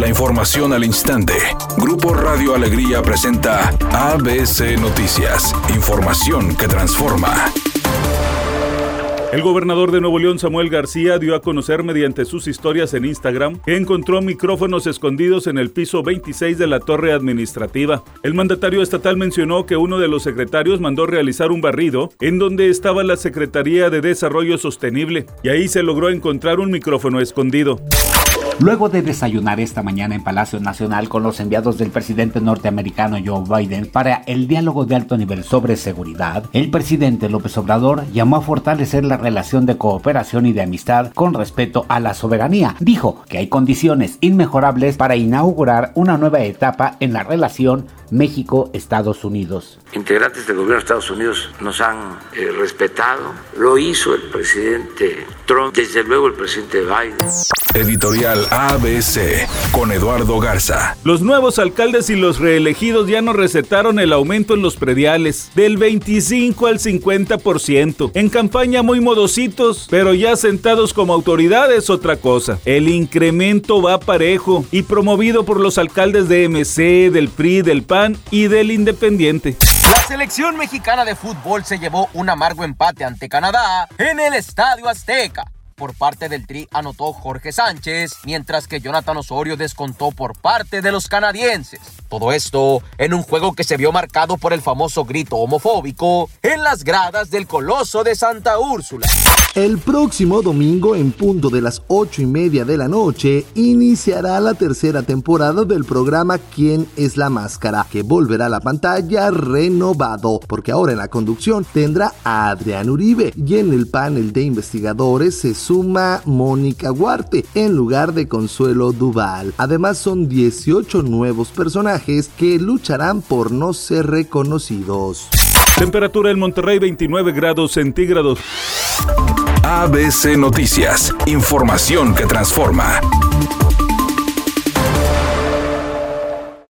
La información al instante. Grupo Radio Alegría presenta ABC Noticias. Información que transforma. El gobernador de Nuevo León, Samuel García, dio a conocer mediante sus historias en Instagram que encontró micrófonos escondidos en el piso 26 de la torre administrativa. El mandatario estatal mencionó que uno de los secretarios mandó realizar un barrido en donde estaba la Secretaría de Desarrollo Sostenible y ahí se logró encontrar un micrófono escondido. Luego de desayunar esta mañana en Palacio Nacional con los enviados del presidente norteamericano Joe Biden para el diálogo de alto nivel sobre seguridad, el presidente López Obrador llamó a fortalecer la relación de cooperación y de amistad con respeto a la soberanía. Dijo que hay condiciones inmejorables para inaugurar una nueva etapa en la relación México-Estados Unidos. Integrantes del gobierno de Estados Unidos nos han eh, respetado. Lo hizo el presidente Trump, desde luego el presidente Biden. Editorial ABC con Eduardo Garza. Los nuevos alcaldes y los reelegidos ya no recetaron el aumento en los prediales del 25 al 50%. En campaña muy modositos, pero ya sentados como autoridades otra cosa. El incremento va parejo y promovido por los alcaldes de MC, del PRI, del PAN y del Independiente. La selección mexicana de fútbol se llevó un amargo empate ante Canadá en el Estadio Azteca. Por parte del Tri anotó Jorge Sánchez, mientras que Jonathan Osorio descontó por parte de los canadienses. Todo esto en un juego que se vio marcado por el famoso grito homofóbico en las gradas del Coloso de Santa Úrsula. El próximo domingo, en punto de las ocho y media de la noche, iniciará la tercera temporada del programa ¿Quién es la máscara? que volverá a la pantalla renovado, porque ahora en la conducción tendrá a Adrián Uribe y en el panel de investigadores se suma Mónica Huarte en lugar de Consuelo Duval. Además son 18 nuevos personajes que lucharán por no ser reconocidos. Temperatura en Monterrey 29 grados centígrados. ABC Noticias, información que transforma.